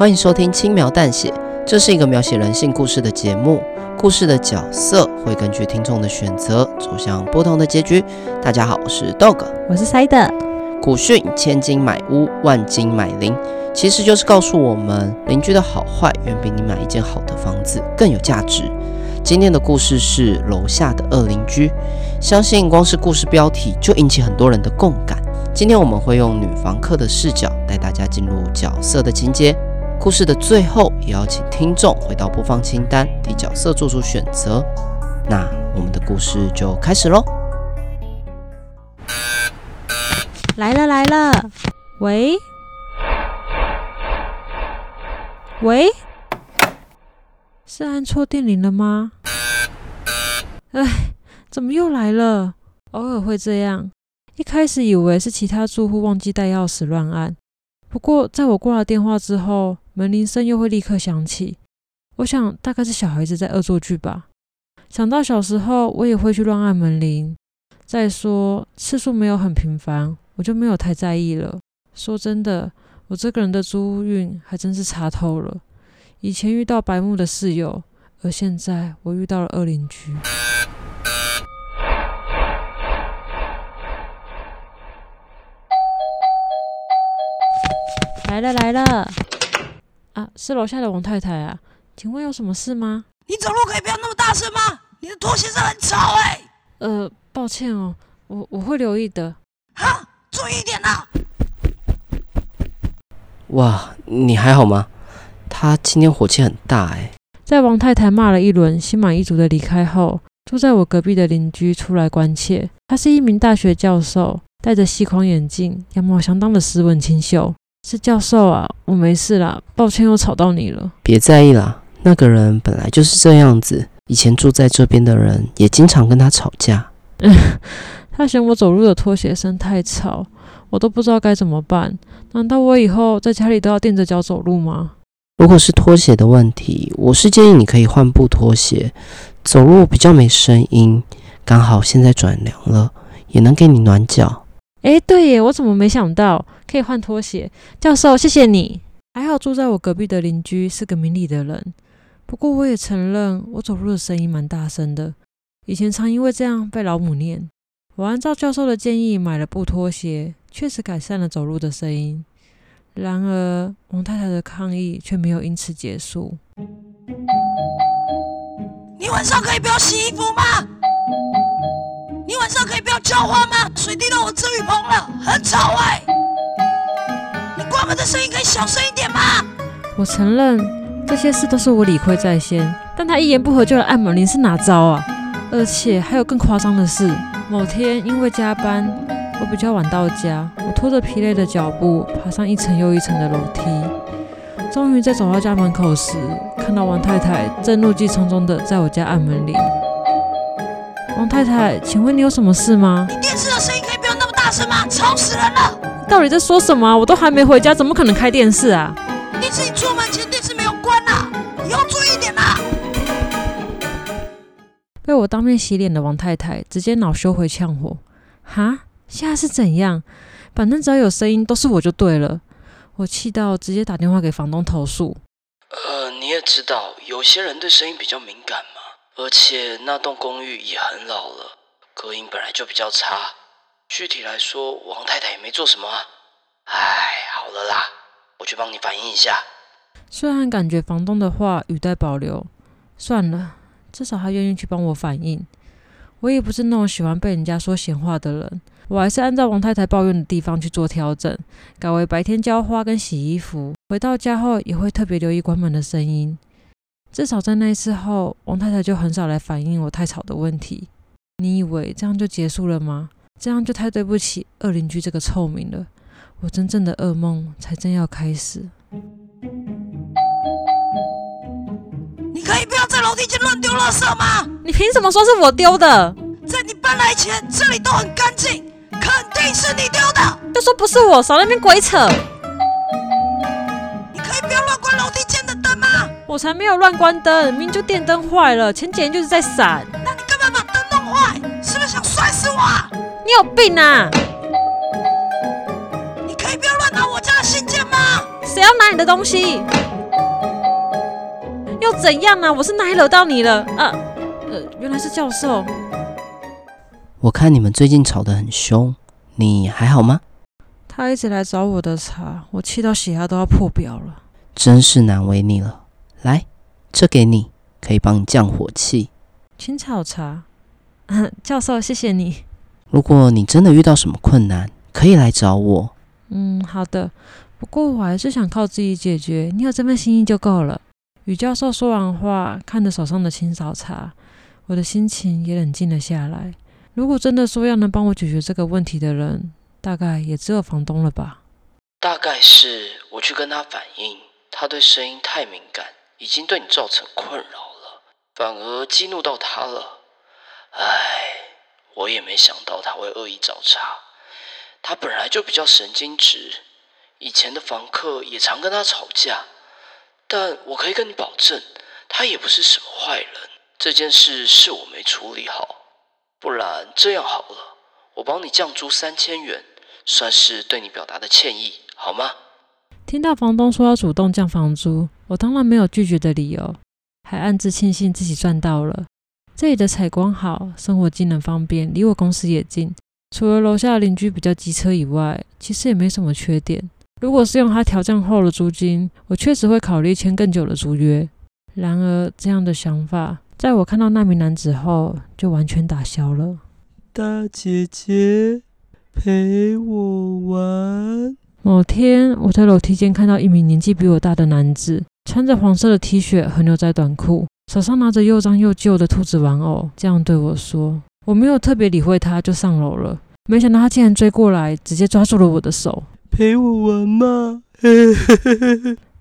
欢迎收听轻描淡写，这是一个描写人性故事的节目。故事的角色会根据听众的选择走向不同的结局。大家好，我是 Dog，我是 Side。古训千金买屋，万金买邻，其实就是告诉我们，邻居的好坏远比你买一间好的房子更有价值。今天的故事是楼下的恶邻居，相信光是故事标题就引起很多人的共感。今天我们会用女房客的视角带大家进入角色的情节。故事的最后，也要请听众回到播放清单，替角色做出选择。那我们的故事就开始喽！来了来了，喂喂，是按错电铃了吗？哎，怎么又来了？偶尔会这样。一开始以为是其他住户忘记带钥匙乱按，不过在我挂了电话之后。门铃声又会立刻响起，我想大概是小孩子在恶作剧吧。想到小时候我也会去乱按门铃，再说次数没有很频繁，我就没有太在意了。说真的，我这个人的租运还真是差透了。以前遇到白目的室友，而现在我遇到了恶邻居。来了来了。啊，是楼下的王太太啊，请问有什么事吗？你走路可以不要那么大声吗？你的拖鞋声很吵哎、欸。呃，抱歉哦，我我会留意的。哈，注意一点呐。哇，你还好吗？他今天火气很大哎。在王太太骂了一轮，心满意足的离开后，住在我隔壁的邻居出来关切。他是一名大学教授，戴着细框眼镜，样貌相当的斯文清秀。是教授啊，我没事啦，抱歉又吵到你了。别在意啦，那个人本来就是这样子，以前住在这边的人也经常跟他吵架。他嫌我走路的拖鞋声太吵，我都不知道该怎么办。难道我以后在家里都要垫着脚走路吗？如果是拖鞋的问题，我是建议你可以换布拖鞋，走路比较没声音。刚好现在转凉了，也能给你暖脚。哎，对耶，我怎么没想到可以换拖鞋？教授，谢谢你。还好住在我隔壁的邻居是个明理的人。不过我也承认，我走路的声音蛮大声的。以前常因为这样被老母念。我按照教授的建议买了布拖鞋，确实改善了走路的声音。然而，王太太的抗议却没有因此结束。你晚上可以不要洗衣服吗？你晚上可以不要浇花吗？水滴到我遮雨棚了，很吵哎！你关门的声音可以小声一点吗？我承认这些事都是我理亏在先，但他一言不合就来按门铃是哪招啊？而且还有更夸张的是，某天因为加班，我比较晚到家，我拖着疲累的脚步爬上一层又一层的楼梯，终于在走到家门口时，看到王太太正怒气冲冲的在我家按门铃。王太太，请问你有什么事吗？你电视的声音可以不要那么大声吗？吵死人了！到底在说什么？我都还没回家，怎么可能开电视啊？你自己出门前电视没有关啊！以后注意一点啊！被我当面洗脸的王太太直接恼羞回呛火。哈，现在是怎样？反正只要有声音都是我就对了。我气到直接打电话给房东投诉。呃，你也知道，有些人对声音比较敏感嘛。而且那栋公寓也很老了，隔音本来就比较差。具体来说，王太太也没做什么。唉，好了啦，我去帮你反映一下。虽然感觉房东的话语带保留，算了，至少他愿意去帮我反映。我也不是那种喜欢被人家说闲话的人，我还是按照王太太抱怨的地方去做调整，改为白天浇花跟洗衣服。回到家后也会特别留意关门的声音。至少在那一次后，王太太就很少来反映我太吵的问题。你以为这样就结束了吗？这样就太对不起恶邻居这个臭名了。我真正的噩梦才正要开始。你可以不要在楼梯间乱丢垃圾吗？你凭什么说是我丢的？在你搬来前，这里都很干净，肯定是你丢的。就说不是我，少在那边鬼扯。我才没有乱关灯，明明就电灯坏了，前几天就是在闪。那你干嘛把灯弄坏？是不是想摔死我啊？你有病啊！你可以不要乱拿我家的信件吗？谁要拿你的东西？又怎样呢、啊？我是哪里惹到你了？啊，呃，原来是教授。我看你们最近吵得很凶，你还好吗？他一直来找我的茬，我气到血压都要破表了。真是难为你了。来，这给你，可以帮你降火气。青草茶，教授，谢谢你。如果你真的遇到什么困难，可以来找我。嗯，好的。不过我还是想靠自己解决，你有这份心意就够了。与教授说完话，看着手上的青草茶，我的心情也冷静了下来。如果真的说要能帮我解决这个问题的人，大概也只有房东了吧。大概是我去跟他反映，他对声音太敏感，已经对你造成困扰了，反而激怒到他了。唉，我也没想到他会恶意找茬。他本来就比较神经质，以前的房客也常跟他吵架。但我可以跟你保证，他也不是什么坏人。这件事是我没处理好。不然这样好了，我帮你降租三千元，算是对你表达的歉意，好吗？听到房东说要主动降房租，我当然没有拒绝的理由，还暗自庆幸自己赚到了。这里的采光好，生活机能方便，离我公司也近。除了楼下邻居比较机车以外，其实也没什么缺点。如果是用它调降后的租金，我确实会考虑签更久的租约。然而，这样的想法。在我看到那名男子后，就完全打消了。大姐姐，陪我玩。某天，我在楼梯间看到一名年纪比我大的男子，穿着黄色的 T 恤和牛仔短裤，手上拿着又脏又旧的兔子玩偶，这样对我说。我没有特别理会他，就上楼了。没想到他竟然追过来，直接抓住了我的手。陪我玩吗？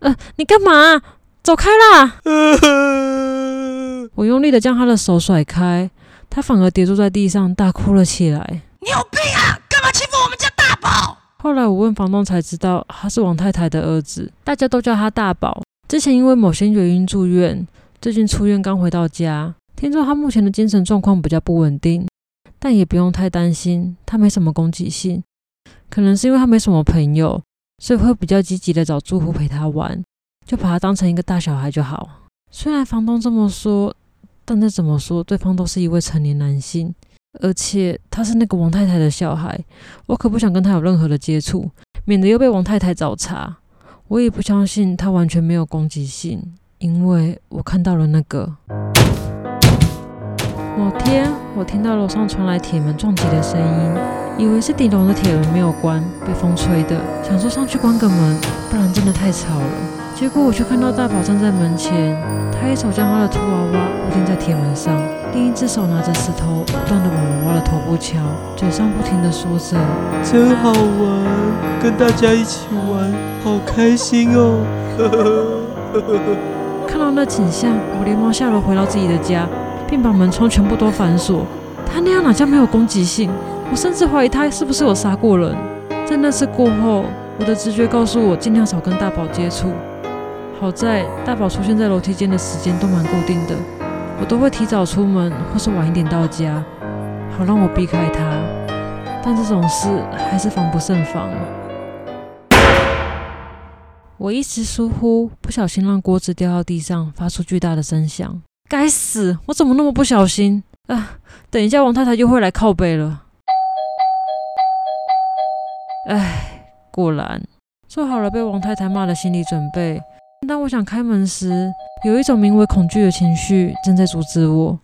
呃，你干嘛？走开啦！我用力的将他的手甩开，他反而跌坐在地上，大哭了起来。你有病啊！干嘛欺负我们家大宝？后来我问房东才知道，他是王太太的儿子，大家都叫他大宝。之前因为某些原因住院，最近出院刚回到家。听说他目前的精神状况比较不稳定，但也不用太担心，他没什么攻击性。可能是因为他没什么朋友，所以会比较积极的找住户陪他玩，就把他当成一个大小孩就好。虽然房东这么说。但再怎么说，对方都是一位成年男性，而且他是那个王太太的小孩，我可不想跟他有任何的接触，免得又被王太太找茬。我也不相信他完全没有攻击性，因为我看到了那个。某天，我听到楼上传来铁门撞击的声音，以为是顶楼的铁门没有关，被风吹的，想说上去关个门，不然真的太吵了。结果我却看到大宝站在门前，他一手将他的兔娃娃固定在铁门上，另一只手拿着石头不断的往娃娃的头部敲，嘴上不停的说着：“真好玩，跟大家一起玩，好开心哦！” 看到那景象，我连忙下楼回到自己的家，并把门窗全部都反锁。他那样哪叫没有攻击性？我甚至怀疑他是不是有杀过人。在那次过后，我的直觉告诉我尽量少跟大宝接触。好在大宝出现在楼梯间的时间都蛮固定的，我都会提早出门或是晚一点到家，好让我避开他。但这种事还是防不胜防。我一时疏忽，不小心让锅子掉到地上，发出巨大的声响。该死，我怎么那么不小心啊！等一下，王太太又会来靠北了。唉，果然做好了被王太太骂的心理准备。当我想开门时，有一种名为恐惧的情绪正在阻止我。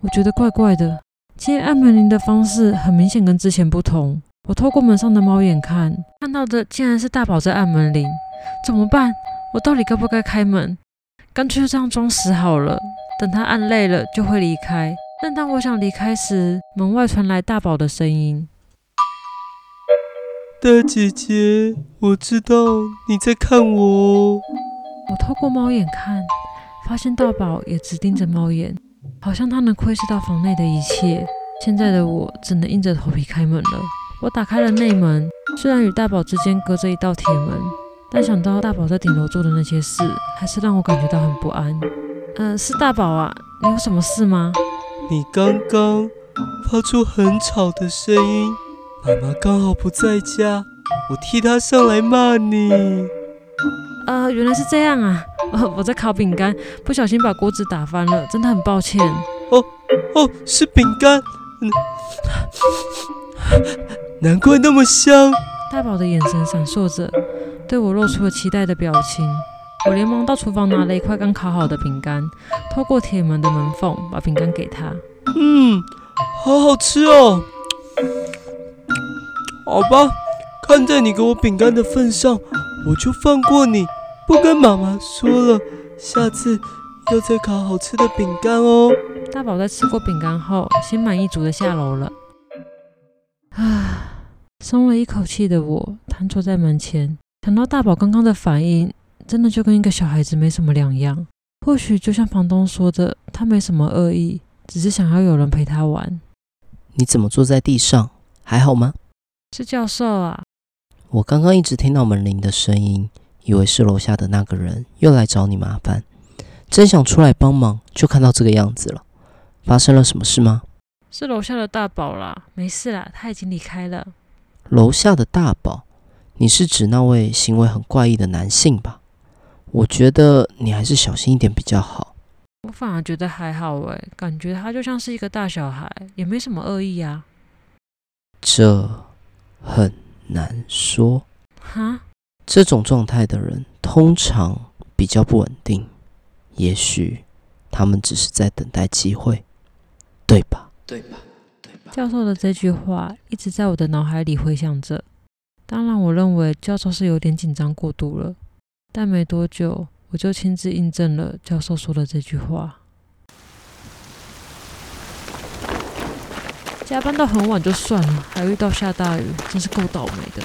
我觉得怪怪的，今天按门铃的方式很明显跟之前不同。我透过门上的猫眼看，看到的竟然是大宝在按门铃。怎么办？我到底该不该开门？干脆就这样装死好了，等他按累了就会离开。但当我想离开时，门外传来大宝的声音：“大姐姐，我知道你在看我哦。”我透过猫眼看，发现大宝也直盯着猫眼，好像他能窥视到房内的一切。现在的我只能硬着头皮开门了。我打开了内门，虽然与大宝之间隔着一道铁门，但想到大宝在顶楼做的那些事，还是让我感觉到很不安。嗯、是大宝啊，你有什么事吗？你刚刚发出很吵的声音，妈妈刚好不在家，我替她上来骂你。呃，原来是这样啊！哦，我在烤饼干，不小心把锅子打翻了，真的很抱歉。哦哦，是饼干，嗯，难怪那么香。大宝的眼神闪烁着，对我露出了期待的表情。我连忙到厨房拿了一块刚烤好的饼干，透过铁门的门缝把饼干给他。嗯，好好吃哦。好吧，看在你给我饼干的份上，我就放过你，不跟妈妈说了。下次要再烤好吃的饼干哦。大宝在吃过饼干后，心满意足的下楼了。啊，松了一口气的我，瘫坐在门前，想到大宝刚刚的反应，真的就跟一个小孩子没什么两样。或许就像房东说的，他没什么恶意，只是想要有人陪他玩。你怎么坐在地上？还好吗？是教授啊。我刚刚一直听到门铃的声音，以为是楼下的那个人又来找你麻烦，真想出来帮忙，就看到这个样子了。发生了什么事吗？是楼下的大宝啦，没事啦，他已经离开了。楼下的大宝，你是指那位行为很怪异的男性吧？我觉得你还是小心一点比较好。我反而觉得还好诶，感觉他就像是一个大小孩，也没什么恶意啊。这。很难说。哈，这种状态的人通常比较不稳定，也许他们只是在等待机会，对吧？对吧？对吧？教授的这句话一直在我的脑海里回响着。当然，我认为教授是有点紧张过度了，但没多久我就亲自印证了教授说的这句话。加班到很晚就算了，还遇到下大雨，真是够倒霉的。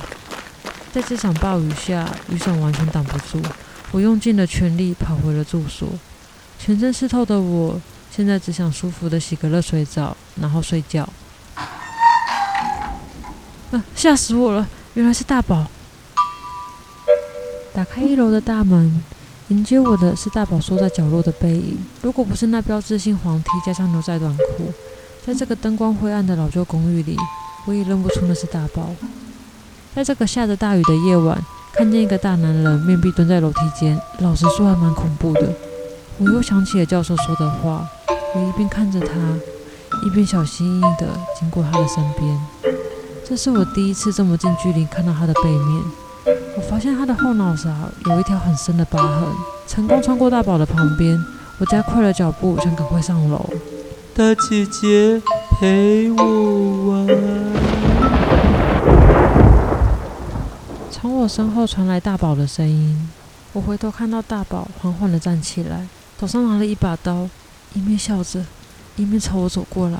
在这场暴雨下，雨伞完全挡不住，我用尽了全力跑回了住所。全身湿透的我，现在只想舒服的洗个热水澡，然后睡觉。啊！吓死我了！原来是大宝。打开一楼的大门，迎接我的是大宝缩在角落的背影。如果不是那标志性黄 T 加上牛仔短裤。在这个灯光灰暗的老旧公寓里，我也认不出那是大宝。在这个下着大雨的夜晚，看见一个大男人面壁蹲在楼梯间，老实说还蛮恐怖的。我又想起了教授说的话，我一边看着他，一边小心翼翼地经过他的身边。这是我第一次这么近距离看到他的背面。我发现他的后脑勺有一条很深的疤痕。成功穿过大宝的旁边，我加快了脚步，想赶快上楼。大姐姐陪我玩。从我身后传来大宝的声音，我回头看到大宝缓缓地站起来，手上拿了一把刀，一面笑着，一面朝我走过来。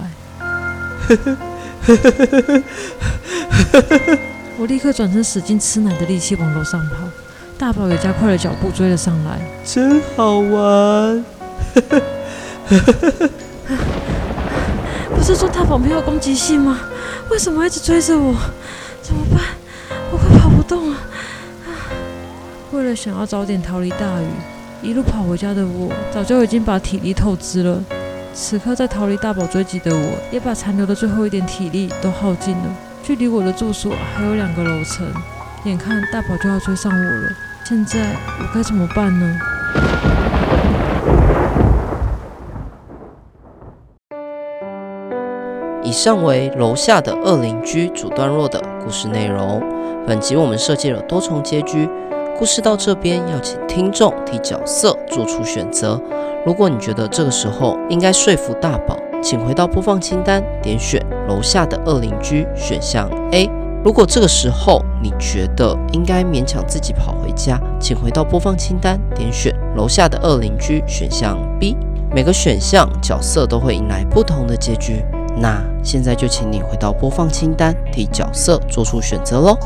我立刻转身，使劲吃奶的力气往楼上跑，大宝也加快了脚步追了上来。真好玩。不是说大宝没有攻击性吗？为什么一直追着我？怎么办？动了！为了想要早点逃离大雨，一路跑回家的我，早就已经把体力透支了。此刻在逃离大宝追击的我，也把残留的最后一点体力都耗尽了。距离我的住所还有两个楼层，眼看大宝就要追上我了，现在我该怎么办呢？以上为楼下的恶邻居主段落的故事内容。本集我们设计了多重结局，故事到这边要请听众替角色做出选择。如果你觉得这个时候应该说服大宝，请回到播放清单，点选楼下的恶邻居选项 A。如果这个时候你觉得应该勉强自己跑回家，请回到播放清单，点选楼下的恶邻居选项 B。每个选项角色都会迎来不同的结局。那现在就请你回到播放清单，替角色做出选择喽。